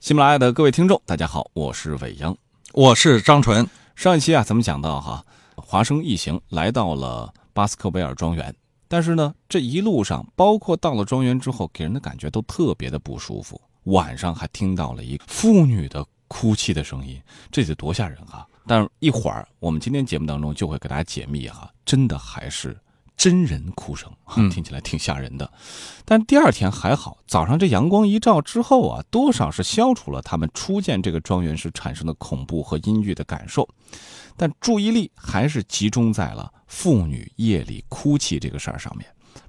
喜马拉雅的各位听众，大家好，我是伟央，我是张纯。上一期啊，咱们讲到哈，华生一行来到了巴斯克维尔庄园，但是呢，这一路上，包括到了庄园之后，给人的感觉都特别的不舒服。晚上还听到了一个妇女的哭泣的声音，这得多吓人啊！但一会儿我们今天节目当中就会给大家解密哈，真的还是。真人哭声，听起来挺吓人的。但第二天还好，早上这阳光一照之后啊，多少是消除了他们初见这个庄园时产生的恐怖和阴郁的感受。但注意力还是集中在了妇女夜里哭泣这个事儿上面。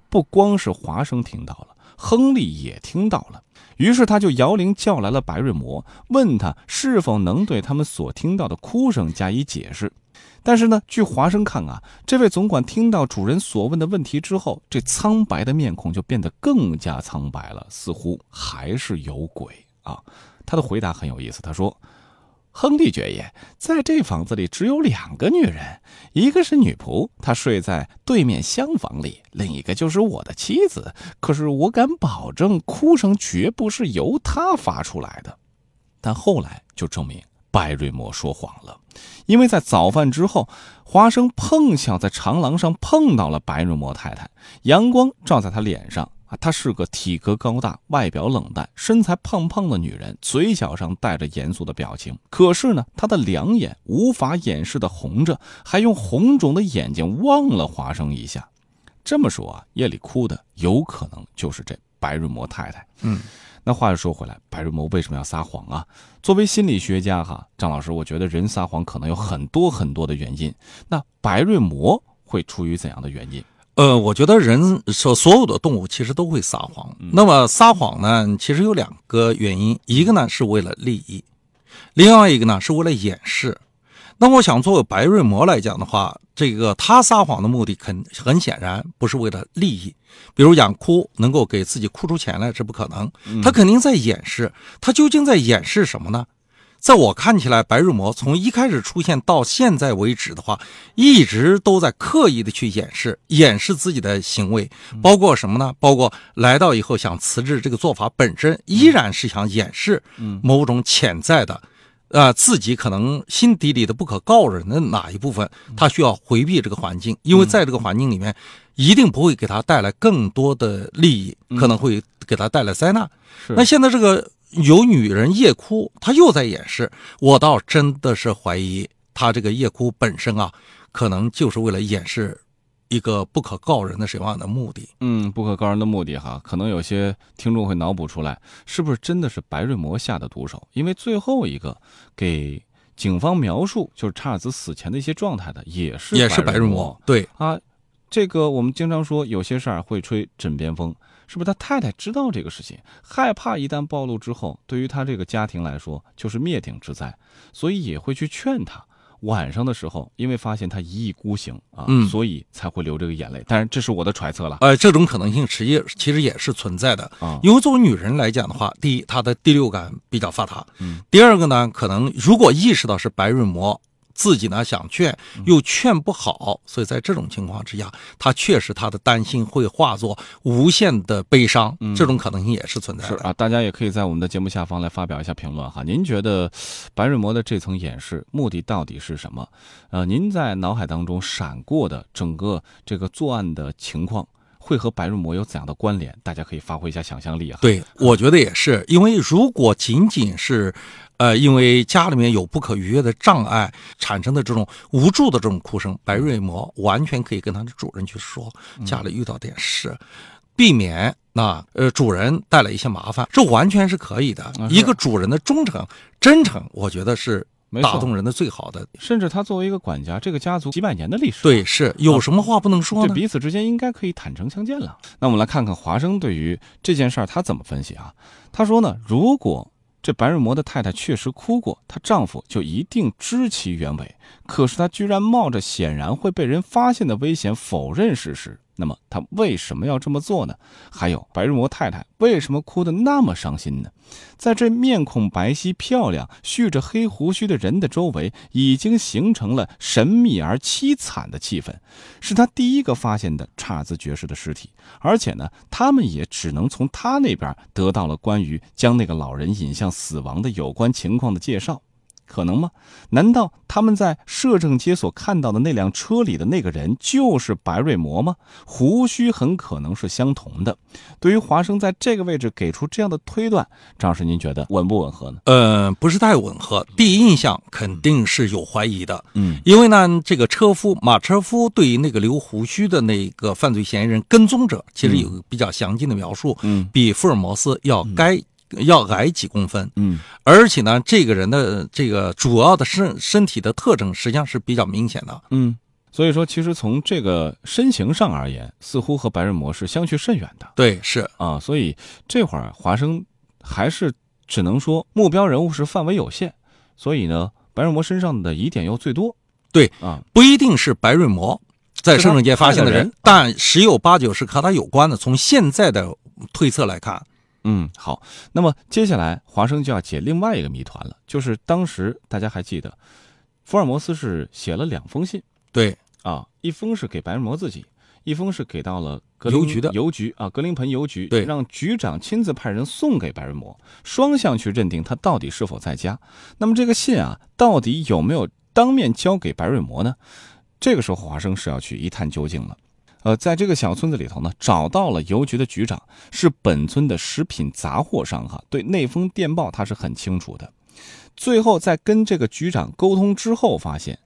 不光是华生听到了，亨利也听到了。于是他就摇铃叫来了白瑞摩，问他是否能对他们所听到的哭声加以解释。但是呢，据华生看啊，这位总管听到主人所问的问题之后，这苍白的面孔就变得更加苍白了，似乎还是有鬼啊。他的回答很有意思，他说：“亨利爵爷，在这房子里只有两个女人，一个是女仆，她睡在对面厢房里；另一个就是我的妻子。可是我敢保证，哭声绝不是由她发出来的。但后来就证明。”白瑞摩说谎了，因为在早饭之后，华生碰巧在长廊上碰到了白瑞摩太太，阳光照在她脸上啊，她是个体格高大、外表冷淡、身材胖胖的女人，嘴角上带着严肃的表情。可是呢，她的两眼无法掩饰的红着，还用红肿的眼睛望了华生一下。这么说啊，夜里哭的有可能就是这白瑞摩太太。嗯。那话又说回来，白瑞摩为什么要撒谎啊？作为心理学家，哈，张老师，我觉得人撒谎可能有很多很多的原因。那白瑞摩会出于怎样的原因？呃，我觉得人所所有的动物其实都会撒谎。那么撒谎呢，其实有两个原因，一个呢是为了利益，另外一个呢是为了掩饰。那我想，作为白瑞摩来讲的话，这个他撒谎的目的肯很显然不是为了利益，比如养哭能够给自己哭出钱来，这不可能。他肯定在掩饰，他究竟在掩饰什么呢？在我看起来，白瑞摩从一开始出现到现在为止的话，一直都在刻意的去掩饰，掩饰自己的行为，包括什么呢？包括来到以后想辞职，这个做法本身依然是想掩饰某种潜在的。啊，自己可能心底里的不可告人的哪一部分，他需要回避这个环境，因为在这个环境里面，一定不会给他带来更多的利益，可能会给他带来灾难。那现在这个有女人夜哭，他又在掩饰，我倒真的是怀疑他这个夜哭本身啊，可能就是为了掩饰。一个不可告人的什么样的目的？嗯，不可告人的目的哈，可能有些听众会脑补出来，是不是真的是白瑞摩下的毒手？因为最后一个给警方描述就是查尔斯死前的一些状态的，也是也是白瑞摩。对啊，这个我们经常说有些事儿会吹枕边风，是不是他太太知道这个事情，害怕一旦暴露之后，对于他这个家庭来说就是灭顶之灾，所以也会去劝他。晚上的时候，因为发现他一意孤行啊，所以才会流这个眼泪。但是这是我的揣测了。呃，这种可能性实际其实也是存在的啊。因为作为女人来讲的话，第一，她的第六感比较发达；嗯，第二个呢，可能如果意识到是白瑞摩。自己呢想劝又劝不好，所以在这种情况之下，他确实他的担心会化作无限的悲伤，这种可能性也是存在的。是啊，大家也可以在我们的节目下方来发表一下评论哈。您觉得白瑞摩的这层掩饰目的到底是什么？呃，您在脑海当中闪过的整个这个作案的情况，会和白瑞魔有怎样的关联？大家可以发挥一下想象力啊。对，我觉得也是，因为如果仅仅是。呃，因为家里面有不可逾越的障碍产生的这种无助的这种哭声，白瑞摩完全可以跟他的主人去说，家里遇到点事，避免那呃主人带来一些麻烦，这完全是可以的。一个主人的忠诚、真诚，我觉得是打动人的最好的。甚至他作为一个管家，这个家族几百年的历史，对，是有什么话不能说呢？彼此之间应该可以坦诚相见了。那我们来看看华生对于这件事儿他怎么分析啊？他说呢，如果。这白瑞摩的太太确实哭过，她丈夫就一定知其原委。可是她居然冒着显然会被人发现的危险否认事实，那么他为什么要这么做呢？还有白瑞摩太太为什么哭得那么伤心呢？在这面孔白皙、漂亮、蓄着黑胡须的人的周围，已经形成了神秘而凄惨的气氛。是他第一个发现的查尔斯爵士的尸体，而且呢，他们也只能从他那边得到了关于将那个老人引向死亡的有关情况的介绍。可能吗？难道他们在摄政街所看到的那辆车里的那个人就是白瑞摩吗？胡须很可能是相同的。对于华生在这个位置给出这样的推断，张老师您觉得吻不吻合呢？呃，不是太吻合。第一印象肯定是有怀疑的，嗯，因为呢，这个车夫马车夫对于那个留胡须的那个犯罪嫌疑人跟踪者，其实有比较详尽的描述，嗯，比福尔摩斯要该。要矮几公分，嗯，而且呢，这个人的这个主要的身身体的特征实际上是比较明显的，嗯，所以说其实从这个身形上而言，似乎和白瑞摩是相去甚远的，对，是。啊，所以这会儿华生还是只能说目标人物是范围有限，所以呢，白瑞摩身上的疑点又最多，对啊，不一定是白瑞摩在圣圣街发现的人，但十有八九是和他有关的。从现在的推测来看。嗯，好。那么接下来华生就要解另外一个谜团了，就是当时大家还记得，福尔摩斯是写了两封信，对啊，一封是给白日摩自己，一封是给到了邮局的邮局啊，格林盆邮局，对，让局长亲自派人送给白日摩，双向去认定他到底是否在家。那么这个信啊，到底有没有当面交给白瑞摩呢？这个时候华生是要去一探究竟了。呃，在这个小村子里头呢，找到了邮局的局长，是本村的食品杂货商哈。对那封电报他是很清楚的。最后在跟这个局长沟通之后，发现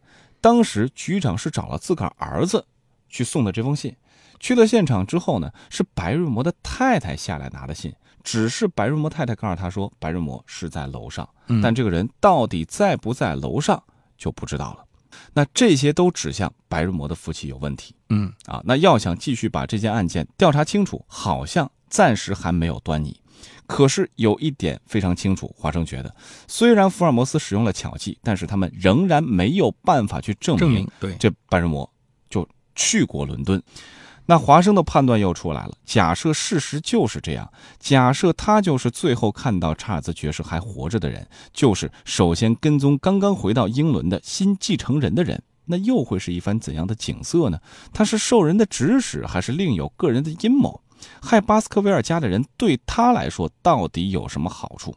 当时局长是找了自个儿儿子去送的这封信。去了现场之后呢，是白瑞摩的太太下来拿的信，只是白瑞摩太太告诉他说，白瑞摩是在楼上，但这个人到底在不在楼上就不知道了。那这些都指向白日魔的夫妻有问题。嗯啊，那要想继续把这件案件调查清楚，好像暂时还没有端倪。可是有一点非常清楚，华生觉得，虽然福尔摩斯使用了巧计，但是他们仍然没有办法去证明对这白日魔就去过伦敦。那华生的判断又出来了。假设事实就是这样，假设他就是最后看到查尔斯爵士还活着的人，就是首先跟踪刚刚回到英伦的新继承人的人，那又会是一番怎样的景色呢？他是受人的指使，还是另有个人的阴谋？害巴斯克维尔家的人对他来说到底有什么好处？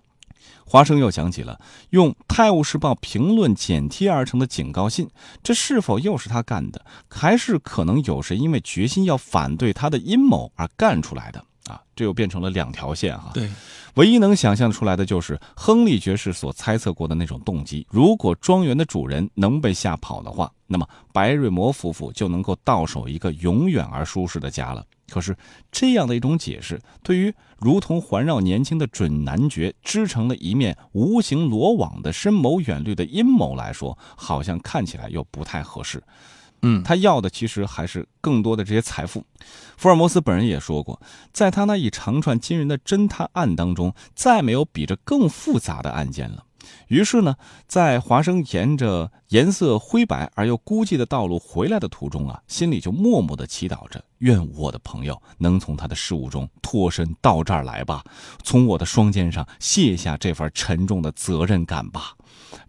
华生又想起了用《泰晤士报》评论剪贴而成的警告信，这是否又是他干的？还是可能有谁因为决心要反对他的阴谋而干出来的？啊，这又变成了两条线哈。对，唯一能想象出来的就是亨利爵士所猜测过的那种动机。如果庄园的主人能被吓跑的话，那么白瑞摩夫妇就能够到手一个永远而舒适的家了。可是，这样的一种解释，对于如同环绕年轻的准男爵织成了一面无形罗网的深谋远虑的阴谋来说，好像看起来又不太合适。嗯，他要的其实还是更多的这些财富。福尔摩斯本人也说过，在他那一长串惊人的侦探案当中，再没有比这更复杂的案件了。于是呢，在华生沿着颜色灰白而又孤寂的道路回来的途中啊，心里就默默的祈祷着：愿我的朋友能从他的事物中脱身到这儿来吧，从我的双肩上卸下这份沉重的责任感吧。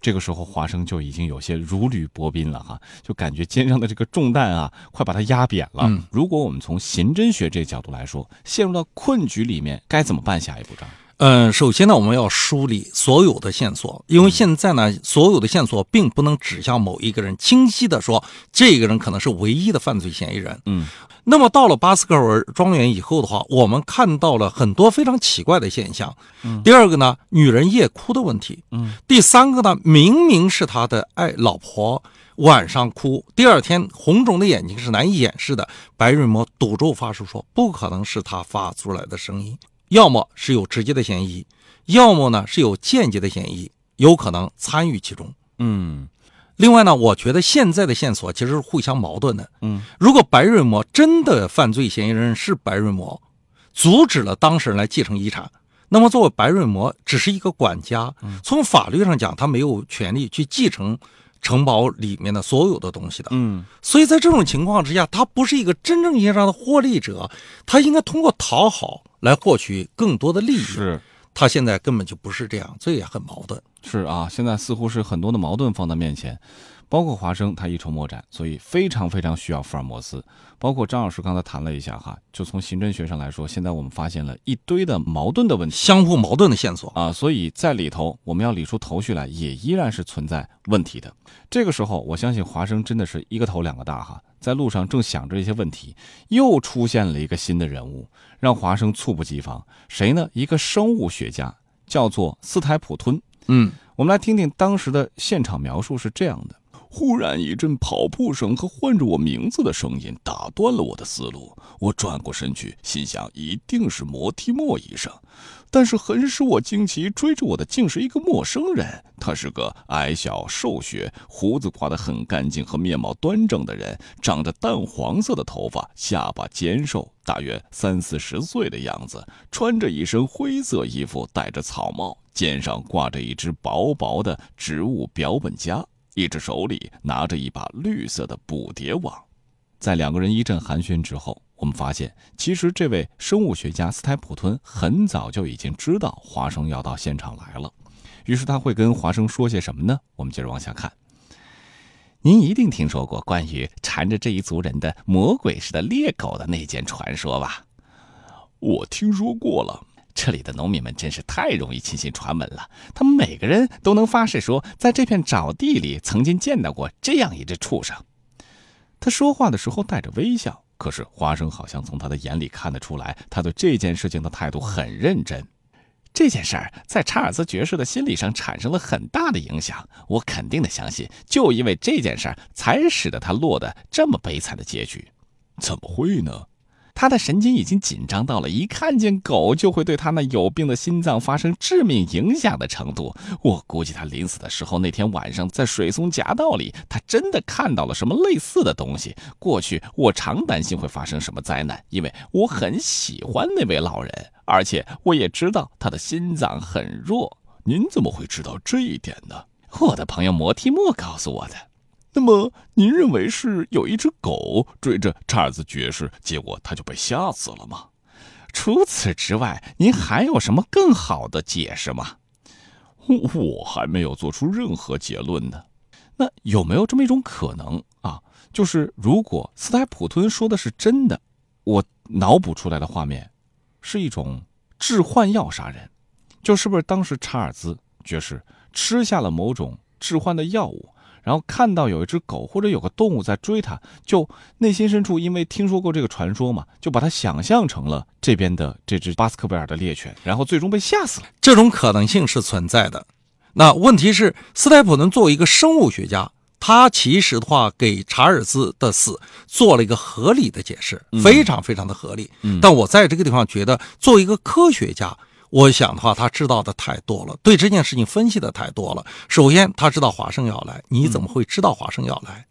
这个时候，华生就已经有些如履薄冰了哈，就感觉肩上的这个重担啊，快把他压扁了。如果我们从刑侦学这个角度来说，陷入到困局里面，该怎么办？下一步，张？嗯，首先呢，我们要梳理所有的线索，因为现在呢，所有的线索并不能指向某一个人，清晰的说，这个人可能是唯一的犯罪嫌疑人。嗯，那么到了巴斯克尔庄园以后的话，我们看到了很多非常奇怪的现象。嗯，第二个呢，女人夜哭的问题。嗯，第三个呢，明明是他的爱老婆晚上哭，第二天红肿的眼睛是难以掩饰的。白瑞摩赌咒发誓说，不可能是他发出来的声音。要么是有直接的嫌疑，要么呢是有间接的嫌疑，有可能参与其中。嗯，另外呢，我觉得现在的线索其实是互相矛盾的。嗯，如果白瑞摩真的犯罪嫌疑人是白瑞摩，阻止了当事人来继承遗产，那么作为白瑞摩只是一个管家，从法律上讲他没有权利去继承城堡里面的所有的东西的。嗯，所以在这种情况之下，他不是一个真正意义上的获利者，他应该通过讨好来获取更多的利益。是，他现在根本就不是这样，这也很矛盾。是啊，现在似乎是很多的矛盾放在面前。包括华生，他一筹莫展，所以非常非常需要福尔摩斯。包括张老师刚才谈了一下哈，就从刑侦学上来说，现在我们发现了一堆的矛盾的问题，相互矛盾的线索啊，所以在里头我们要理出头绪来，也依然是存在问题的。这个时候，我相信华生真的是一个头两个大哈，在路上正想着一些问题，又出现了一个新的人物，让华生猝不及防。谁呢？一个生物学家，叫做斯台普吞。嗯，我们来听听当时的现场描述是这样的。忽然一阵跑步声和唤着我名字的声音打断了我的思路。我转过身去，心想一定是摩提莫医生，但是很使我惊奇，追着我的竟是一个陌生人。他是个矮小、瘦削、胡子刮得很干净和面貌端正的人，长着淡黄色的头发，下巴尖瘦，大约三四十岁的样子，穿着一身灰色衣服，戴着草帽，肩上挂着一只薄薄的植物标本夹。一只手里拿着一把绿色的捕蝶网，在两个人一阵寒暄之后，我们发现，其实这位生物学家斯泰普吞很早就已经知道华生要到现场来了。于是他会跟华生说些什么呢？我们接着往下看。您一定听说过关于缠着这一族人的魔鬼似的猎狗的那件传说吧？我听说过了。这里的农民们真是太容易轻信传闻了。他们每个人都能发誓说，在这片沼地里曾经见到过这样一只畜生。他说话的时候带着微笑，可是华生好像从他的眼里看得出来，他对这件事情的态度很认真。这件事儿在查尔斯爵士的心理上产生了很大的影响。我肯定的相信，就因为这件事儿，才使得他落得这么悲惨的结局。怎么会呢？他的神经已经紧张到了一看见狗就会对他那有病的心脏发生致命影响的程度。我估计他临死的时候，那天晚上在水松夹道里，他真的看到了什么类似的东西。过去我常担心会发生什么灾难，因为我很喜欢那位老人，而且我也知道他的心脏很弱。您怎么会知道这一点呢？我的朋友摩提莫告诉我的。那么，您认为是有一只狗追着查尔斯爵士，结果他就被吓死了吗？除此之外，您还有什么更好的解释吗？我还没有做出任何结论呢。那有没有这么一种可能啊？就是如果斯泰普吞说的是真的，我脑补出来的画面是一种致幻药杀人，就是不是当时查尔斯爵士吃下了某种致幻的药物？然后看到有一只狗或者有个动物在追他，就内心深处因为听说过这个传说嘛，就把它想象成了这边的这只巴斯克维尔的猎犬，然后最终被吓死了。这种可能性是存在的。那问题是，斯泰普顿作为一个生物学家，他其实的话给查尔斯的死做了一个合理的解释，非常非常的合理。但我在这个地方觉得，作为一个科学家。我想的话，他知道的太多了，对这件事情分析的太多了。首先，他知道华生要来，你怎么会知道华生要来？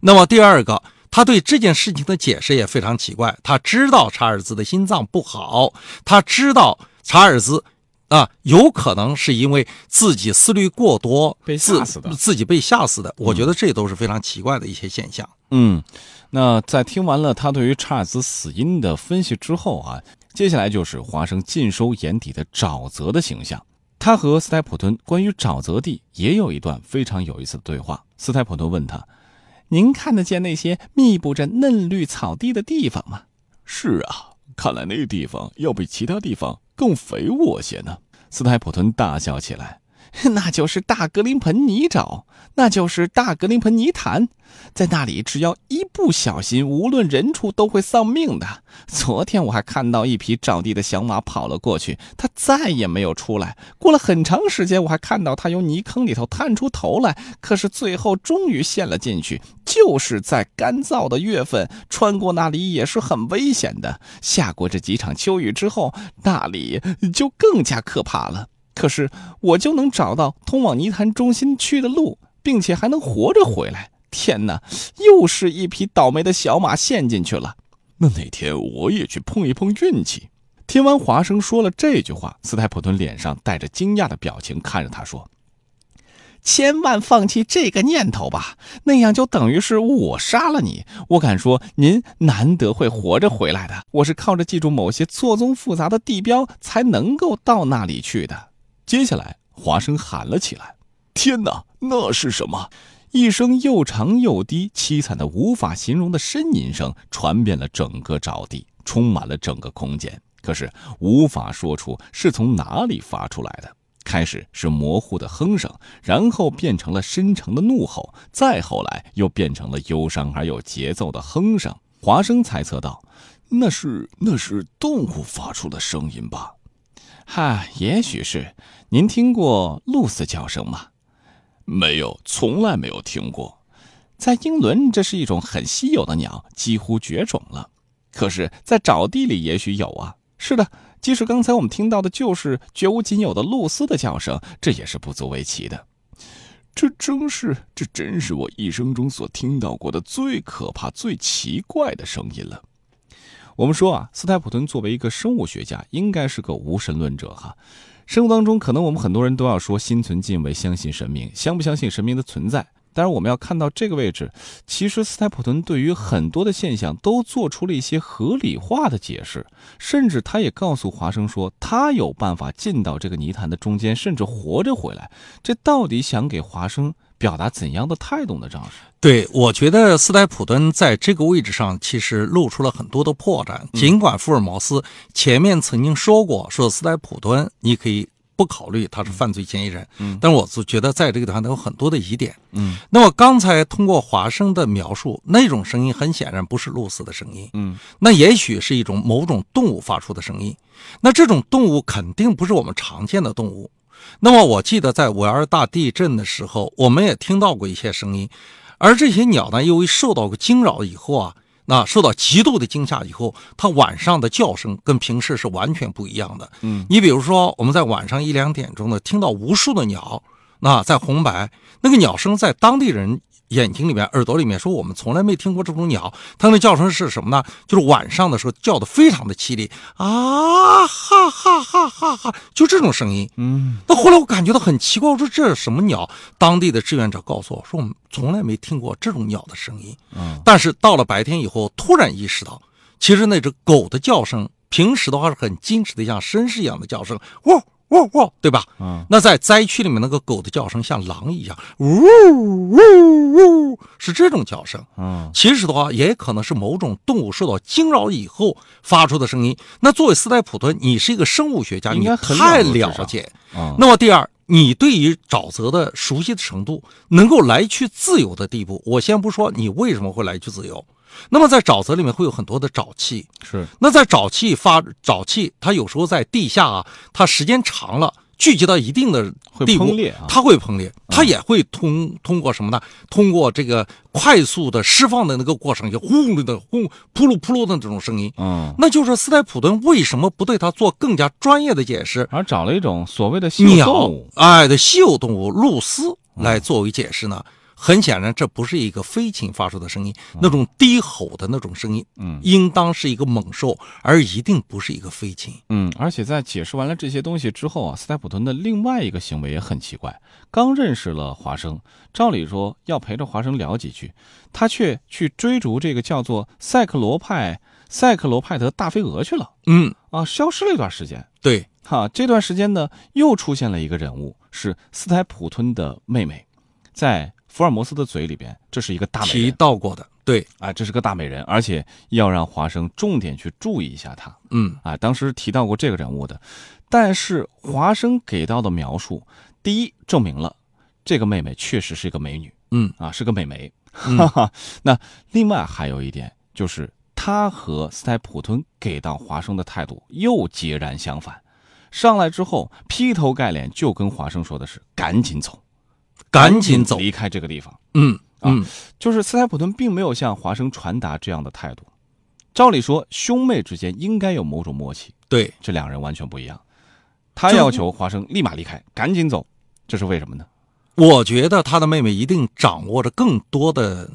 那么第二个，他对这件事情的解释也非常奇怪。他知道查尔斯的心脏不好，他知道查尔斯啊有可能是因为自己思虑过多被吓死的，自己被吓死的。我觉得这都是非常奇怪的一些现象。嗯，那在听完了他对于查尔斯死因的分析之后啊。接下来就是华生尽收眼底的沼泽的形象。他和斯泰普顿关于沼泽地也有一段非常有意思的对话。斯泰普顿问他：“您看得见那些密布着嫩绿草地的地方吗？”“是啊，看来那地方要比其他地方更肥沃些呢。”斯泰普顿大笑起来。那就是大格林盆泥沼，那就是大格林盆泥潭，在那里只要一不小心，无论人畜都会丧命的。昨天我还看到一匹沼地的小马跑了过去，它再也没有出来。过了很长时间，我还看到它由泥坑里头探出头来，可是最后终于陷了进去。就是在干燥的月份，穿过那里也是很危险的。下过这几场秋雨之后，那里就更加可怕了。可是我就能找到通往泥潭中心去的路，并且还能活着回来。天哪，又是一匹倒霉的小马陷进去了。那哪天我也去碰一碰运气。听完华生说了这句话，斯泰普顿脸上带着惊讶的表情看着他说：“千万放弃这个念头吧，那样就等于是我杀了你。我敢说，您难得会活着回来的。我是靠着记住某些错综复杂的地标才能够到那里去的。”接下来，华生喊了起来：“天哪，那是什么？”一声又长又低、凄惨的无法形容的呻吟声传遍了整个沼地，充满了整个空间。可是无法说出是从哪里发出来的。开始是模糊的哼声，然后变成了深沉的怒吼，再后来又变成了忧伤而有节奏的哼声。华生猜测道：“那是那是动物发出的声音吧？”“哈，也许是。您听过鹭鸶叫声吗？”没有，从来没有听过。在英伦，这是一种很稀有的鸟，几乎绝种了。可是，在沼地里也许有啊。是的，即使刚才我们听到的就是绝无仅有的露丝的叫声，这也是不足为奇的。这真是，这真是我一生中所听到过的最可怕、最奇怪的声音了。我们说啊，斯泰普顿作为一个生物学家，应该是个无神论者哈。生活当中，可能我们很多人都要说心存敬畏，相信神明，相不相信神明的存在？当然，我们要看到这个位置，其实斯泰普顿对于很多的现象都做出了一些合理化的解释，甚至他也告诉华生说，他有办法进到这个泥潭的中间，甚至活着回来。这到底想给华生表达怎样的态度呢？张老师，对我觉得斯泰普顿在这个位置上其实露出了很多的破绽。尽管福尔摩斯前面曾经说过，说斯泰普顿你可以。不考虑他是犯罪嫌疑人，嗯，但是我就觉得在这个地方他有很多的疑点，嗯。那么刚才通过华生的描述，那种声音很显然不是露丝的声音，嗯。那也许是一种某种动物发出的声音，那这种动物肯定不是我们常见的动物。那么我记得在五幺二大地震的时候，我们也听到过一些声音，而这些鸟呢，由于受到过惊扰以后啊。那受到极度的惊吓以后，它晚上的叫声跟平时是完全不一样的。嗯，你比如说，我们在晚上一两点钟呢，听到无数的鸟，那在红白，那个鸟声在当地人。眼睛里面、耳朵里面说：“我们从来没听过这种鸟，它那叫声是什么呢？就是晚上的时候叫的非常的凄厉啊，哈哈哈哈哈，就这种声音。嗯，那后来我感觉到很奇怪，我说这是什么鸟？当地的志愿者告诉我说，我们从来没听过这种鸟的声音。嗯，但是到了白天以后，突然意识到，其实那只狗的叫声，平时的话是很矜持的，像绅士一样的叫声。喔。”喔喔，对吧？嗯，那在灾区里面，那个狗的叫声像狼一样，呜呜呜，是这种叫声。嗯，其实的话，也可能是某种动物受到惊扰以后发出的声音。那作为斯泰普顿，你是一个生物学家，你太了解。嗯，那么第二，你对于沼泽的熟悉的程度，能够来去自由的地步，我先不说你为什么会来去自由。那么在沼泽里面会有很多的沼气，是。那在沼气发沼气，它有时候在地下啊，它时间长了聚集到一定的地步，它会崩裂，它也会通通过什么呢？通过这个快速的释放的那个过程，就轰的轰扑噜扑噜的这种声音。嗯，那就是斯泰普顿为什么不对它做更加专业的解释，而找了一种所谓的稀有动物，哎的稀有动物露丝来作为解释呢？很显然，这不是一个飞禽发出的声音，那种低吼的那种声音，嗯，应当是一个猛兽，而一定不是一个飞禽。嗯，而且在解释完了这些东西之后啊，斯泰普顿的另外一个行为也很奇怪。刚认识了华生，照理说要陪着华生聊几句，他却去追逐这个叫做赛克罗派赛克罗派德大飞蛾去了。嗯，啊，消失了一段时间。对，哈，这段时间呢，又出现了一个人物，是斯泰普顿的妹妹，在。福尔摩斯的嘴里边，这是一个大美人。提到过的，对，啊，这是个大美人，而且要让华生重点去注意一下她，嗯，啊，当时提到过这个人物的，但是华生给到的描述，第一证明了这个妹妹确实是一个美女，嗯，啊，是个美眉，哈哈。那另外还有一点就是，他和斯泰普顿给到华生的态度又截然相反，上来之后劈头盖脸就跟华生说的是赶紧走。赶紧走，离开这个地方。嗯嗯，就是斯台普顿并没有向华生传达这样的态度。照理说，兄妹之间应该有某种默契。对，这两人完全不一样。他要求华生立马离开，赶紧走，这是为什么呢？我觉得他的妹妹一定掌握着更多的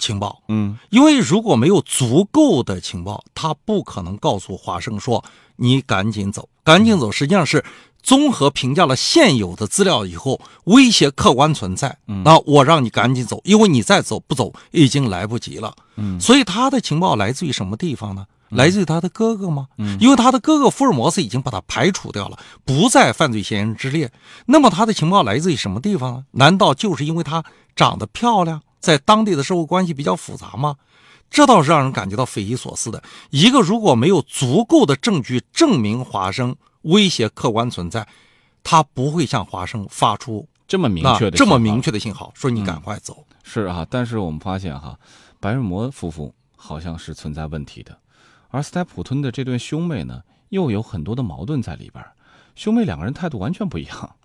情报，嗯因为如果没有足够的情报，他不可能告诉华生说你赶紧走，赶紧走。实际上是综合评价了现有的资料以后，威胁客观存在。那我让你赶紧走，因为你再走不走已经来不及了。嗯所以他的情报来自于什么地方呢？来自于他的哥哥吗？嗯因为他的哥哥福尔摩斯已经把他排除掉了，不在犯罪嫌疑人之列。那么他的情报来自于什么地方呢？难道就是因为他长得漂亮，在当地的社会关系比较复杂吗？这倒是让人感觉到匪夷所思的。一个如果没有足够的证据证明华生威胁客观存在，他不会向华生发出这么明确的这么明确的信号，说你赶快走。是啊，但是我们发现哈，白日魔夫妇好像是存在问题的，而斯泰普吞的这对兄妹呢，又有很多的矛盾在里边。兄妹两个人态度完全不一样，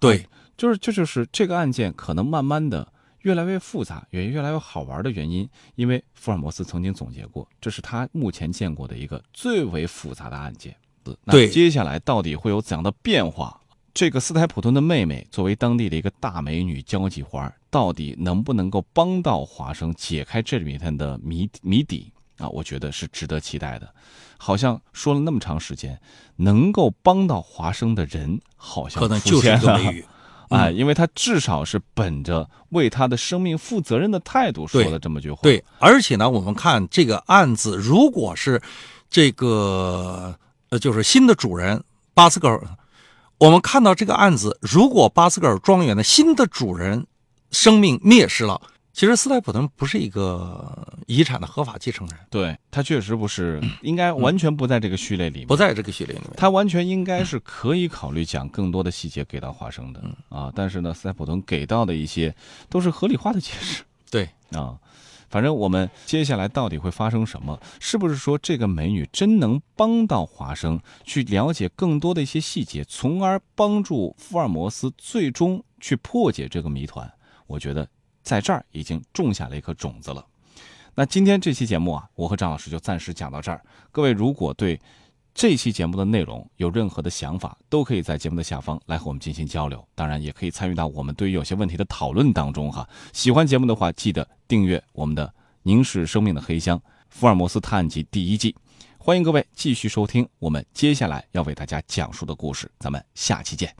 对，就是这就是这个案件可能慢慢的越来越复杂，也越来越好玩的原因。因为福尔摩斯曾经总结过，这是他目前见过的一个最为复杂的案件。那对接下来到底会有怎样的变化？这个斯台普顿的妹妹作为当地的一个大美女交际花，到底能不能够帮到华生解开这里面的谜谜底啊？我觉得是值得期待的。好像说了那么长时间，能够帮到华生的人好像可能就是一个美语。哎，因为他至少是本着为他的生命负责任的态度说了这么句话。对，而且呢，我们看这个案子，如果是这个呃，就是新的主人巴斯格尔，我们看到这个案子，如果巴斯格尔庄园的新的主人生命灭失了，其实斯泰普顿不是一个遗产的合法继承人，对他确实不是，应该完全不在这个序列里面。不在这个序列里面。他完全应该是可以考虑讲更多的细节给到华生的啊，但是呢，斯泰普顿给到的一些都是合理化的解释对，啊。反正我们接下来到底会发生什么？是不是说这个美女真能帮到华生去了解更多的一些细节，从而帮助福尔摩斯最终去破解这个谜团？我觉得在这儿已经种下了一颗种子了。那今天这期节目啊，我和张老师就暂时讲到这儿。各位如果对这期节目的内容有任何的想法，都可以在节目的下方来和我们进行交流。当然，也可以参与到我们对于有些问题的讨论当中哈。喜欢节目的话，记得订阅我们的《凝视生命的黑箱：福尔摩斯探案集》第一季。欢迎各位继续收听我们接下来要为大家讲述的故事，咱们下期见。